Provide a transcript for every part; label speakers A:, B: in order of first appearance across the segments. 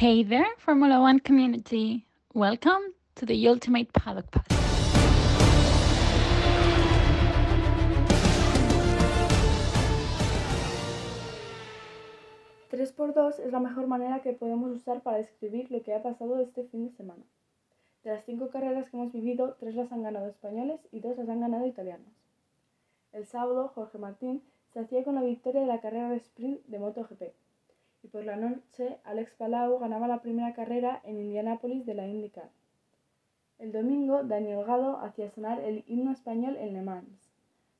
A: Hey there, Formula One community. Welcome to the Ultimate Paddock Pass.
B: Tres por dos es la mejor manera que podemos usar para describir lo que ha pasado este fin de semana. De las cinco carreras que hemos vivido, tres las han ganado españoles y dos las han ganado italianos. El sábado, Jorge Martín se hacía con la victoria de la carrera de sprint de MotoGP. Y por la noche, Alex Palau ganaba la primera carrera en Indianápolis de la IndyCar. El domingo, Daniel Gado hacía sonar el himno español en Le Mans,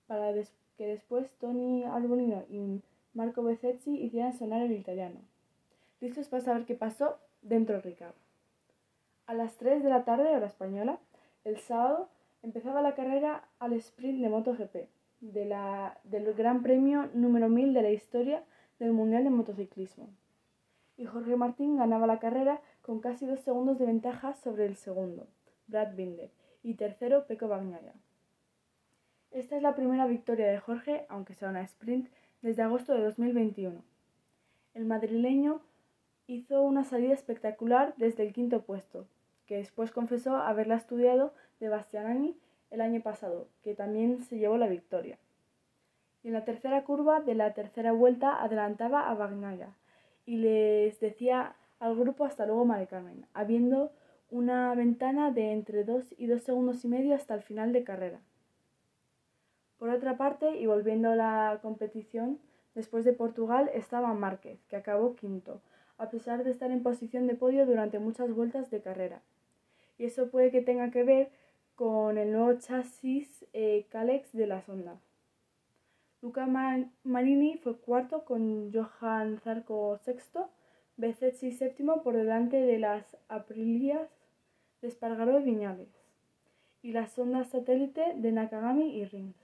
B: para que después Tony Arbolino y Marco Bezzecchi hicieran sonar el italiano. ¿Listos para saber qué pasó? Dentro Ricardo. A las 3 de la tarde, hora española, el sábado, empezaba la carrera al sprint de MotoGP, de la, del Gran Premio número 1000 de la historia del Mundial de Motociclismo. Y Jorge Martín ganaba la carrera con casi dos segundos de ventaja sobre el segundo, Brad Binder, y tercero, Peco Bagnaia. Esta es la primera victoria de Jorge, aunque sea una sprint, desde agosto de 2021. El madrileño hizo una salida espectacular desde el quinto puesto, que después confesó haberla estudiado de Bastianini el año pasado, que también se llevó la victoria. Y en la tercera curva de la tercera vuelta adelantaba a Bagnaia y les decía al grupo hasta luego Mari Carmen, habiendo una ventana de entre 2 y 2 segundos y medio hasta el final de carrera. Por otra parte, y volviendo a la competición, después de Portugal estaba Márquez, que acabó quinto, a pesar de estar en posición de podio durante muchas vueltas de carrera y eso puede que tenga que ver con el nuevo chasis eh, Calex de la sonda. Luca Marini fue cuarto con Johan Zarco sexto, Bezzecchi séptimo por delante de las Aprilias de Espargaró y Viñales y la sonda satélite de Nakagami y Rins.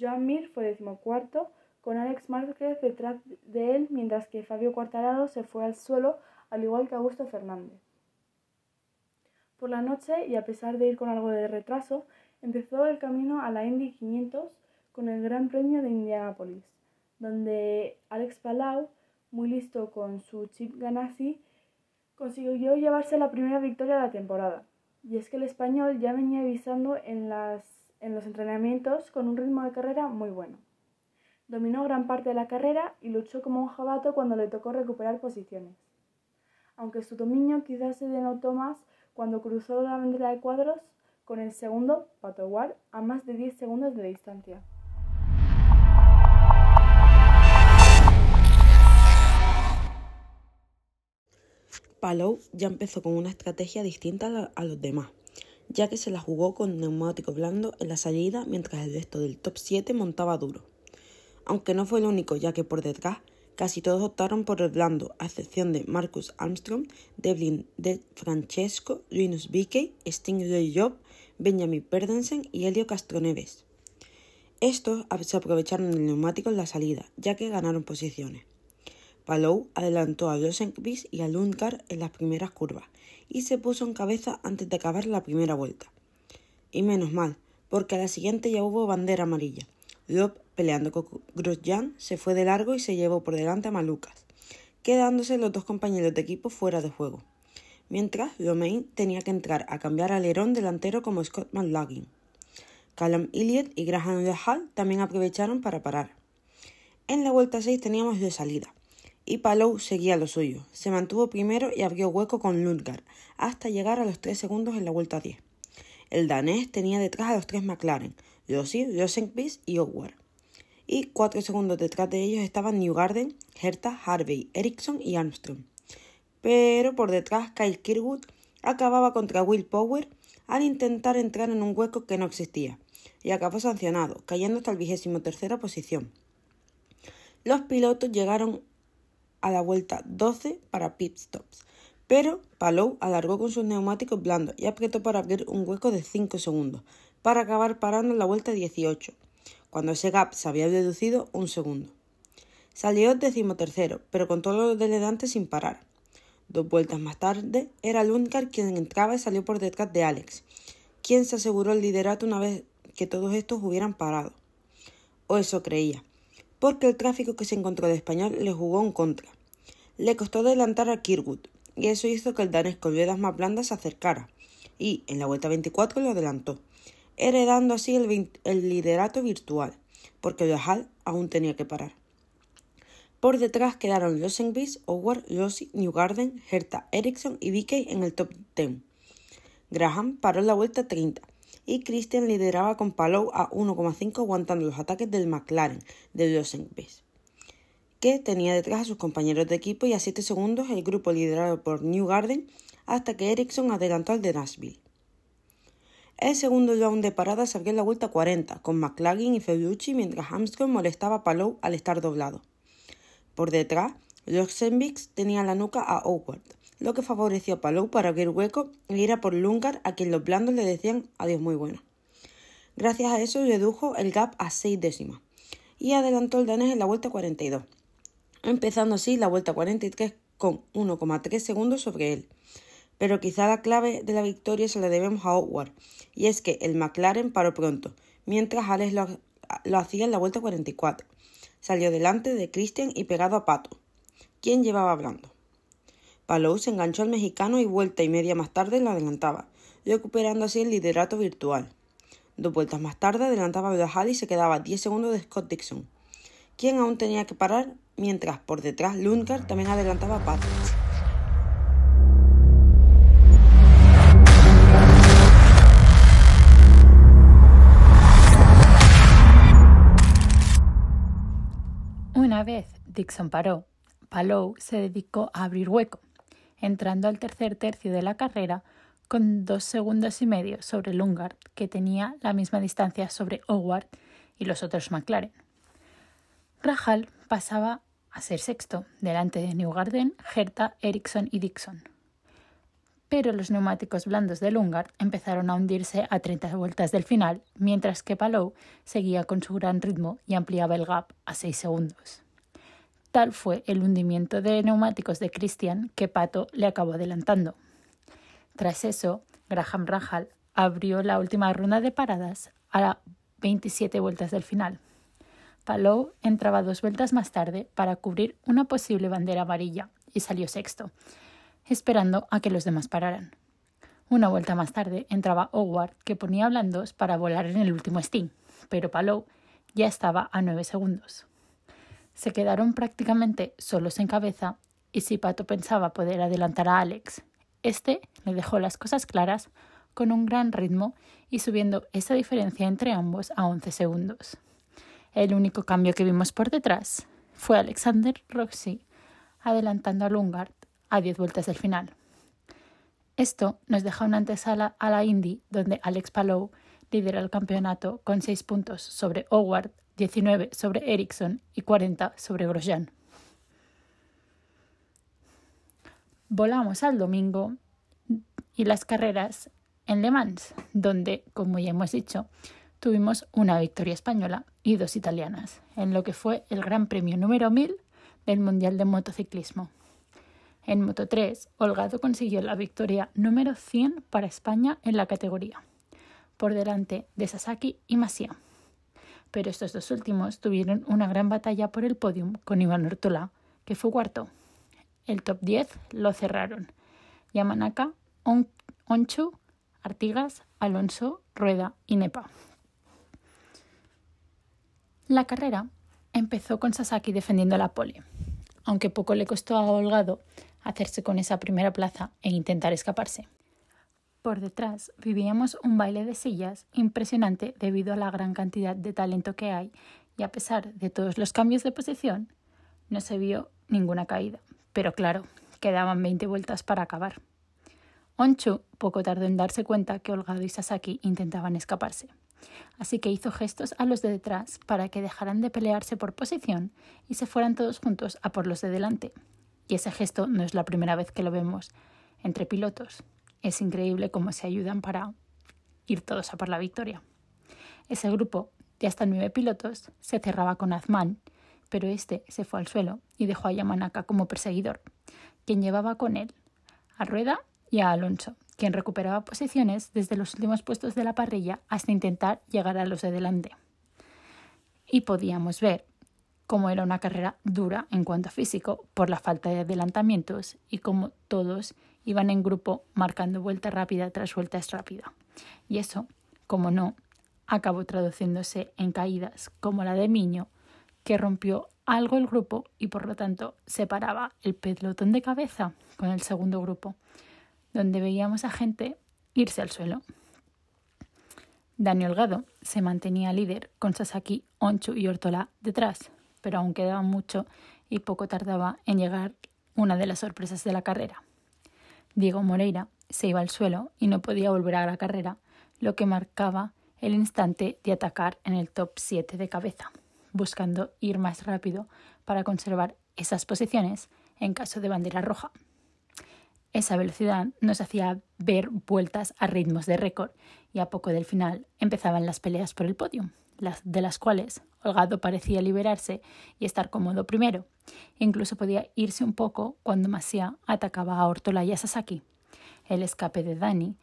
B: Joan Mir fue decimocuarto con Alex Márquez detrás de él mientras que Fabio Quartararo se fue al suelo al igual que Augusto Fernández. Por la noche, y a pesar de ir con algo de retraso, empezó el camino a la Indy 500 con el Gran Premio de Indianapolis, donde Alex Palau, muy listo con su chip Ganassi, consiguió llevarse la primera victoria de la temporada. Y es que el español ya venía avisando en, las, en los entrenamientos con un ritmo de carrera muy bueno. Dominó gran parte de la carrera y luchó como un jabato cuando le tocó recuperar posiciones. Aunque su dominio quizás se denotó más cuando cruzó la bandera de cuadros con el segundo, Patowar, a más de 10 segundos de distancia.
C: Palou ya empezó con una estrategia distinta a los demás, ya que se la jugó con neumático blando en la salida mientras el resto del top 7 montaba duro. Aunque no fue el único, ya que por detrás Casi todos optaron por el blando, a excepción de Marcus Armstrong, Devlin De Francesco, Linus Vickey, Stingray Job, Benjamin Perdensen y Helio Castroneves. Estos se aprovecharon del neumático en la salida, ya que ganaron posiciones. Palou adelantó a Rosenqvist y a Lundgaard en las primeras curvas y se puso en cabeza antes de acabar la primera vuelta. Y menos mal, porque a la siguiente ya hubo bandera amarilla. Loeb Peleando con Grosjean, se fue de largo y se llevó por delante a Malucas, quedándose los dos compañeros de equipo fuera de juego. Mientras, Romain tenía que entrar a cambiar alerón delantero como Scott McLaughlin. Callum Elliott y Graham Rahal también aprovecharon para parar. En la vuelta 6 teníamos de salida, y Palou seguía lo suyo. Se mantuvo primero y abrió hueco con Lundgaard, hasta llegar a los 3 segundos en la vuelta 10. El danés tenía detrás a los tres McLaren, Rossi, Rosenqvist y Howard y cuatro segundos detrás de ellos estaban Newgarden, Herta, Harvey, Ericsson y Armstrong. Pero por detrás Kyle Kirkwood acababa contra Will Power al intentar entrar en un hueco que no existía y acabó sancionado, cayendo hasta el vigésimo tercera posición. Los pilotos llegaron a la vuelta 12 para pit stops, pero Palou alargó con sus neumáticos blandos y apretó para abrir un hueco de 5 segundos, para acabar parando en la vuelta 18, cuando ese gap se había reducido un segundo. Salió decimotercero, pero con todo lo delante sin parar. Dos vueltas más tarde, era Lundgaard quien entraba y salió por detrás de Alex, quien se aseguró el liderato una vez que todos estos hubieran parado. O eso creía, porque el tráfico que se encontró de español le jugó en contra. Le costó adelantar a Kirkwood, y eso hizo que el danés con ruedas más blandas se acercara, y en la vuelta 24 lo adelantó, heredando así el, liderato virtual, porque Rahal aún tenía que parar. Por detrás quedaron Rosenqvist, Howard, Rossi, Newgarden, Herta, Eriksson y Vickey en el top 10. Graham paró en la vuelta 30 y Christian lideraba con Palou a 1,5 aguantando los ataques del McLaren de Rosenqvist, que tenía detrás a sus compañeros de equipo y a 7 segundos el grupo liderado por Newgarden hasta que Eriksson adelantó al de Nashville. El segundo round de parada salió en la vuelta 40, con McLaren y Ferrucci mientras Armstrong molestaba a Palou al estar doblado. Por detrás, Rosenbix tenía la nuca a Howard, lo que favoreció a Palou para abrir hueco e ir a por Lungar, a quien los blandos le decían adiós muy bueno. Gracias a eso redujo el gap a seis décimas y adelantó el danés en la vuelta 42, empezando así la vuelta 43 con 1,3 segundos sobre él. Pero quizá la clave de la victoria se la debemos a Howard, y es que el McLaren paró pronto, mientras Alex lo, hacía en la vuelta 44 salió delante de Christian y pegado a Pato, quien llevaba hablando. Palou se enganchó al mexicano y vuelta y media más tarde lo adelantaba, recuperando así el liderato virtual. Dos vueltas más tarde adelantaba a Brahal y se quedaba a 10 segundos de Scott Dixon, quien aún tenía que parar, mientras por detrás Lundgaard también adelantaba a Pato.
A: Una vez Dixon paró, Palou se dedicó a abrir hueco, entrando al tercer tercio de la carrera con dos segundos y medio sobre Lungard, que tenía la misma distancia sobre Howard y los otros McLaren. Rahal pasaba a ser sexto, delante de Newgarden, Herta, Ericsson y Dixon. Pero los neumáticos blandos de Lungard empezaron a hundirse a 30 vueltas del final, mientras que Palou seguía con su gran ritmo y ampliaba el gap a 6 segundos. Tal fue el hundimiento de neumáticos de Christian que Pato le acabó adelantando. Tras eso, Graham Rahal abrió la última ronda de paradas a 27 vueltas del final. Palou entraba dos vueltas más tarde para cubrir una posible bandera amarilla y salió sexto, esperando a que los demás pararan. Una vuelta más tarde entraba Howard, que ponía blandos para volar en el último Sting, pero Palou ya estaba a nueve segundos. Se quedaron prácticamente solos en cabeza y si Pato pensaba poder adelantar a Alex, este le dejó las cosas claras con un gran ritmo y subiendo esa diferencia entre ambos a 11 segundos. El único cambio que vimos por detrás fue Alexander Roxy adelantando a Lungard a 10 vueltas del final. Esto nos deja una antesala a la Indy donde Alex Palou lidera el campeonato con 6 puntos sobre Howard 19 sobre Ericsson y 40 sobre Grosjean. Volamos al domingo y las carreras en Le Mans, donde, como ya hemos dicho, tuvimos una victoria española y dos italianas, en lo que fue el Gran Premio número 1000 del Mundial de Motociclismo. En Moto 3, Holgado consiguió la victoria número 100 para España en la categoría, por delante de Sasaki y Masia pero estos dos últimos tuvieron una gran batalla por el podium con Iván Ortola, que fue cuarto. El top 10 lo cerraron Yamanaka, Onchu, Artigas, Alonso, Rueda y Nepa. La carrera empezó con Sasaki defendiendo la pole, aunque poco le costó a Holgado hacerse con esa primera plaza e intentar escaparse. Por detrás vivíamos un baile de sillas impresionante debido a la gran cantidad de talento que hay y a pesar de todos los cambios de posición, no se vio ninguna caída. Pero claro, quedaban 20 vueltas para acabar. Onchu poco tardó en darse cuenta que Holgado y Sasaki intentaban escaparse, así que hizo gestos a los de detrás para que dejaran de pelearse por posición y se fueran todos juntos a por los de delante. Y ese gesto no es la primera vez que lo vemos entre pilotos. Es increíble cómo se ayudan para ir todos a por la victoria. Ese grupo de hasta nueve pilotos se cerraba con Azman, pero este se fue al suelo y dejó a Yamanaka como perseguidor, quien llevaba con él a Rueda y a Alonso, quien recuperaba posiciones desde los últimos puestos de la parrilla hasta intentar llegar a los de delante. Y podíamos ver como era una carrera dura en cuanto a físico por la falta de adelantamientos y como todos iban en grupo marcando vuelta rápida tras vuelta rápida. Y eso, como no, acabó traduciéndose en caídas como la de Miño, que rompió algo el grupo y por lo tanto separaba el pelotón de cabeza con el segundo grupo, donde veíamos a gente irse al suelo. Daniel Gado se mantenía líder con Sasaki, Onchu y Ortola detrás, pero aún quedaba mucho y poco tardaba en llegar una de las sorpresas de la carrera. Diego Moreira se iba al suelo y no podía volver a la carrera, lo que marcaba el instante de atacar en el top 7 de cabeza, buscando ir más rápido para conservar esas posiciones en caso de bandera roja. Esa velocidad nos hacía ver vueltas a ritmos de récord y a poco del final empezaban las peleas por el podio, las de las cuales Holgado parecía liberarse y estar cómodo primero. Incluso podía irse un poco cuando Masia atacaba a Ortola y a Sasaki. El escape de Dani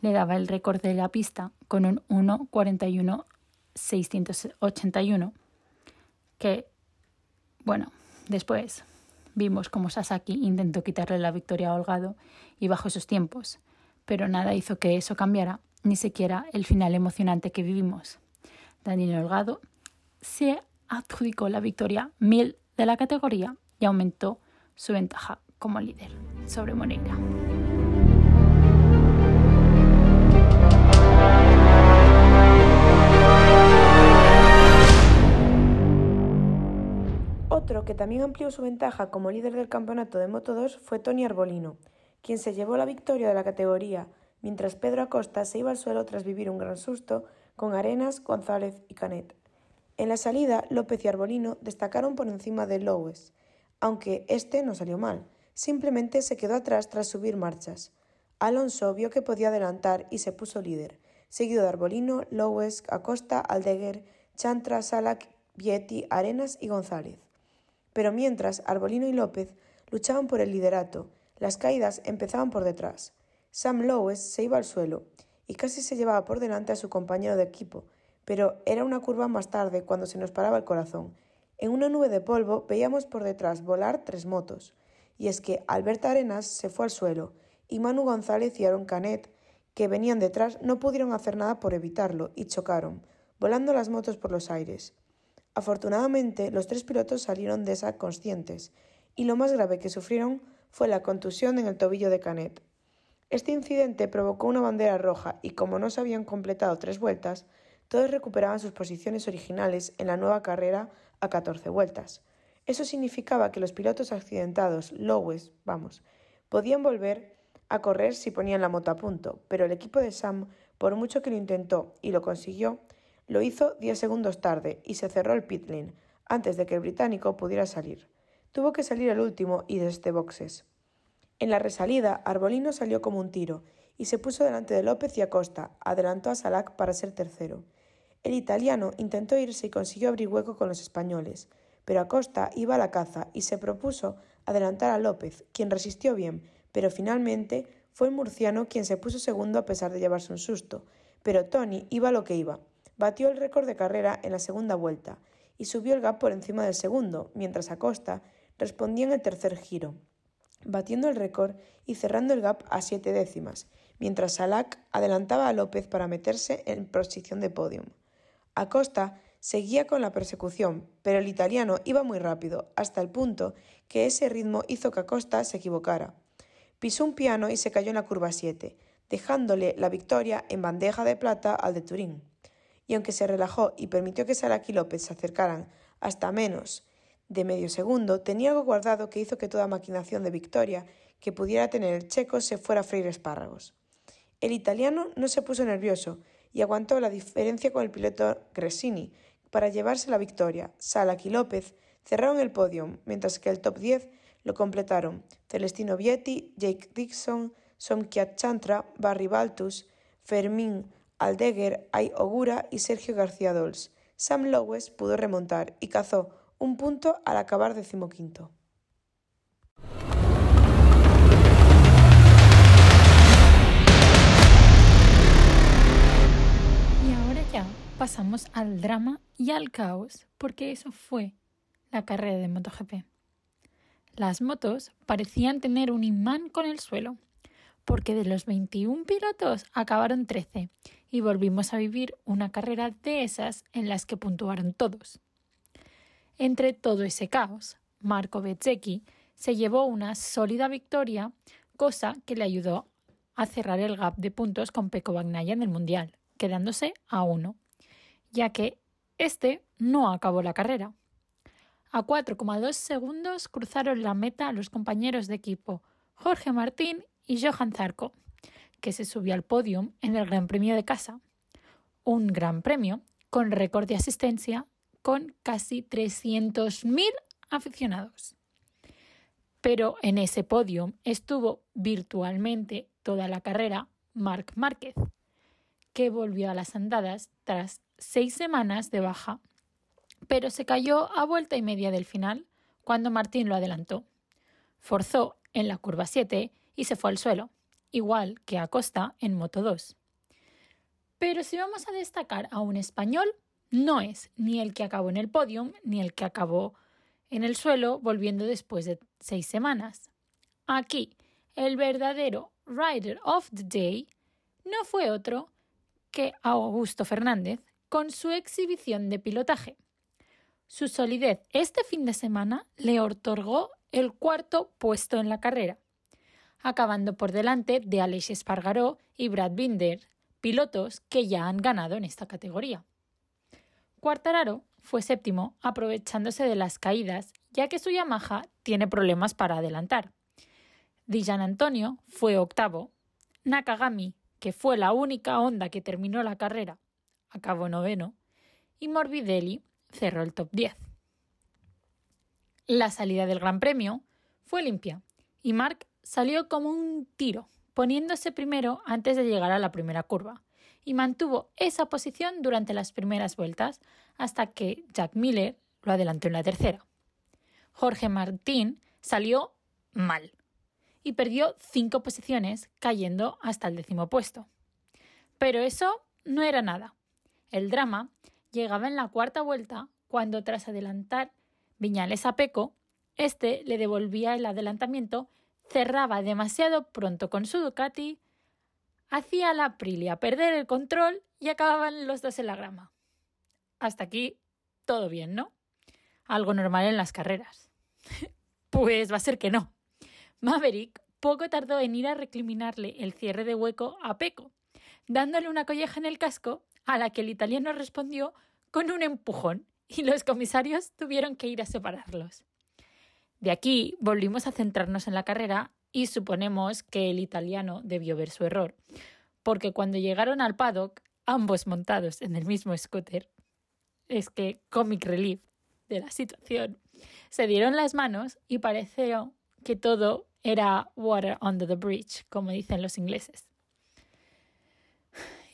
A: le daba el récord de la pista con un 1.41.681 que, bueno, después vimos cómo Sasaki intentó quitarle la victoria a Holgado y bajo esos tiempos, pero nada hizo que eso cambiara, ni siquiera el final emocionante que vivimos. Daniel Holgado se adjudicó la victoria 1000 de la categoría y aumentó su ventaja como líder sobre Moreira.
D: Otro que también amplió su ventaja como líder del campeonato de Moto 2 fue Tony Arbolino, quien se llevó la victoria de la categoría, mientras Pedro Acosta se iba al suelo tras vivir un gran susto con Arenas, González y Canet. En la salida, López y Arbolino destacaron por encima de Lowes, aunque este no salió mal, simplemente se quedó atrás tras subir marchas. Alonso vio que podía adelantar y se puso líder, seguido de Arbolino, Lowes, Acosta, Aldeguer, Chantra, Salak, Vietti, Arenas y González. Pero mientras Arbolino y López luchaban por el liderato, las caídas empezaban por detrás. Sam Lowes se iba al suelo y casi se llevaba por delante a su compañero de equipo, pero era una curva más tarde cuando se nos paraba el corazón. En una nube de polvo veíamos por detrás volar tres motos, y es que Alberta Arenas se fue al suelo, y Manu González y Aaron Canet, que venían detrás, no pudieron hacer nada por evitarlo y chocaron, volando las motos por los aires. Afortunadamente, los tres pilotos salieron de esa conscientes, y lo más grave que sufrieron fue la contusión en el tobillo de Canet. Este incidente provocó una bandera roja y como no se habían completado tres vueltas, todos recuperaban sus posiciones originales en la nueva carrera a 14 vueltas. Eso significaba que los pilotos accidentados, Lowes, vamos, podían volver a correr si ponían la moto a punto, pero el equipo de Sam, por mucho que lo intentó y lo consiguió, lo hizo 10 segundos tarde y se cerró el pit lane antes de que el británico pudiera salir. Tuvo que salir el último y desde boxes. En la resalida, Arbolino salió como un tiro y se puso delante de López y Acosta, adelantó a Salac para ser tercero. El italiano intentó irse y consiguió abrir hueco con los españoles, pero Acosta iba a la caza y se propuso adelantar a López, quien resistió bien, pero finalmente fue el murciano quien se puso segundo a pesar de llevarse un susto. Pero Tony iba lo que iba. Batió el récord de carrera en la segunda vuelta y subió el gap por encima del segundo, mientras Acosta respondía en el tercer giro batiendo el récord y cerrando el gap a siete décimas, mientras Salak adelantaba a López para meterse en posición de podium. Acosta seguía con la persecución, pero el italiano iba muy rápido, hasta el punto que ese ritmo hizo que Acosta se equivocara. Pisó un piano y se cayó en la curva 7, dejándole la victoria en bandeja de plata al de Turín. Y aunque se relajó y permitió que Salak y López se acercaran hasta menos de medio segundo, tenía algo guardado que hizo que toda maquinación de victoria que pudiera tener el checo se fuera a freír espárragos. El italiano no se puso nervioso y aguantó la diferencia con el piloto Gresini para llevarse la victoria. Salak y López cerraron el podio, mientras que el top 10 lo completaron Celestino Vietti, Jake Dixon, Somkiat Chantra, Barry Baltus, Fermín Aldeguer, Ay Ogura y Sergio García Dols. Sam Lowes pudo remontar y cazó un punto al acabar decimoquinto.
A: Y ahora ya pasamos al drama y al caos, porque eso fue la carrera de MotoGP. Las motos parecían tener un imán con el suelo, porque de los 21 pilotos acabaron 13 y volvimos a vivir una carrera de esas en las que puntuaron todos. Entre todo ese caos, Marco Bezzecchi se llevó una sólida victoria, cosa que le ayudó a cerrar el gap de puntos con Pecco Bagnaia en el Mundial, quedándose a uno, ya que este no acabó la carrera. A 4,2 segundos cruzaron la meta los compañeros de equipo Jorge Martín y Johan Zarco, que se subió al podium en el Gran Premio de Casa. Un gran premio con récord de asistencia con casi 300.000 aficionados. Pero en ese podium estuvo virtualmente toda la carrera Marc Márquez, que volvió a las andadas tras seis semanas de baja pero se cayó a vuelta y media del final cuando Martín lo adelantó. Forzó en la curva 7 y se fue al suelo, igual que Acosta en Moto 2. Pero si vamos a destacar a un español, no es ni el que acabó en el podium ni el que acabó en el suelo volviendo después de seis semanas. Aquí, el verdadero Rider of the Day no fue otro que Augusto Fernández con su exhibición de pilotaje. Su solidez este fin de semana le otorgó el cuarto puesto en la carrera, acabando por delante de Aleix Espargaró y Brad Binder, pilotos que ya han ganado en esta categoría. Cuartararo fue séptimo, aprovechándose de las caídas, ya que su Yamaha tiene problemas para adelantar. Dijan Antonio fue octavo. Nakagami, que fue la única Honda que terminó la carrera, acabó noveno. Y Morbidelli cerró el top 10. La salida del Gran Premio fue limpia y Mark salió como un tiro, poniéndose primero antes de llegar a la primera curva, y mantuvo esa posición durante las primeras vueltas hasta que Jack Miller lo adelantó en la tercera. Jorge Martín salió mal y perdió cinco posiciones, cayendo hasta el décimo puesto. Pero eso no era nada. El drama llegaba en la cuarta vuelta cuando tras adelantar Viñales a Peco, este le devolvía el adelantamiento, cerraba demasiado pronto con su Ducati, hacía la Aprilia perder el control y acababan los dos en la grama. Hasta aquí todo bien, ¿no? Algo normal en las carreras. pues va a ser que no. Maverick poco tardó en ir a recriminarle el cierre de hueco a Peco, dándole una colleja en el casco a la que el italiano respondió con un empujón y los comisarios tuvieron que ir a separarlos. De aquí volvimos a centrarnos en la carrera y suponemos que el italiano debió ver su error, porque cuando llegaron al paddock, ambos montados en el mismo scooter, es que comic relief de la situación, se dieron las manos y pareció que todo era water under the bridge, como dicen los ingleses.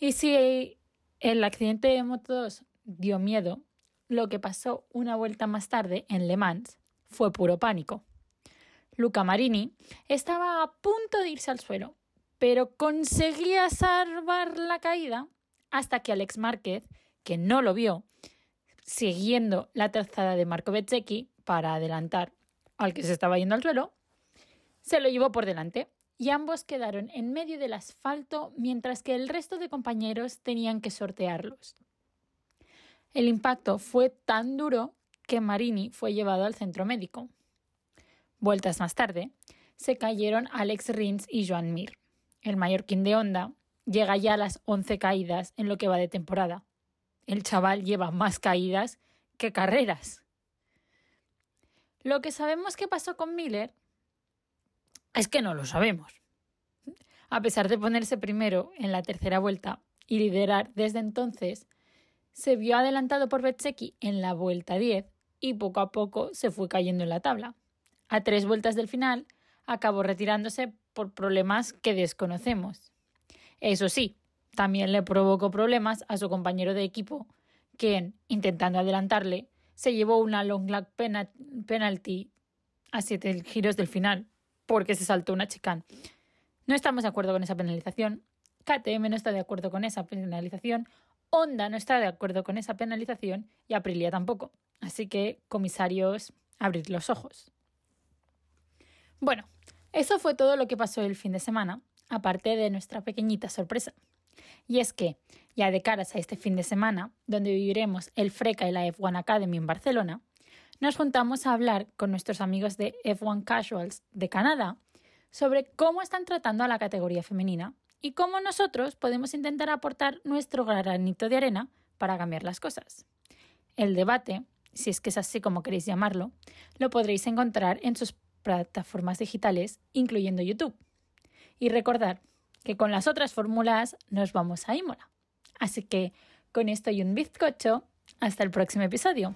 A: Y si el accidente de Moto 2 dio miedo, lo que pasó una vuelta más tarde en Le Mans fue puro pánico. Luca Marini estaba a punto de irse al suelo, pero conseguía salvar la caída hasta que Alex Márquez, que no lo vio, siguiendo la trazada de Marco Bezzecchi para adelantar al que se estaba yendo al suelo, se lo llevó por delante y ambos quedaron en medio del asfalto mientras que el resto de compañeros tenían que sortearlos. El impacto fue tan duro que Marini fue llevado al centro médico. Vueltas más tarde, se cayeron Alex Rins y Joan Mir. El mallorquín de Honda llega ya a las 11 caídas en lo que va de temporada. El chaval lleva más caídas que carreras. Lo que sabemos que pasó con Miller es que no lo sabemos. A pesar de ponerse primero en la tercera vuelta y liderar desde entonces, se vio adelantado por Bezzecchi en la vuelta 10 y poco a poco se fue cayendo en la tabla. A tres vueltas del final, acabó retirándose por problemas que desconocemos. Eso sí, también le provocó problemas a su compañero de equipo, quien, intentando adelantarle, se llevó una long lap penalty a siete giros del final, porque se saltó una chicane. No estamos de acuerdo con esa penalización. KTM no está de acuerdo con esa penalización. Honda no está de acuerdo con esa penalización y Aprilia tampoco. Así que, comisarios, abrid los ojos. Bueno, eso fue todo lo que pasó el fin de semana, aparte de nuestra pequeñita sorpresa. Y es que, ya de caras a este fin de semana, donde viviremos el FRECA y la F1 Academy en Barcelona, nos juntamos a hablar con nuestros amigos de F1 Casuals de Canadá sobre cómo están tratando a la categoría femenina y cómo nosotros podemos intentar aportar nuestro granito de arena para cambiar las cosas. El debate, si es que es así como queréis llamarlo, lo podréis encontrar en sus plataformas digitales, incluyendo YouTube. Y recordad que con las otras fórmulas nos vamos a Imola. Así que con esto y un bizcocho, hasta el próximo episodio.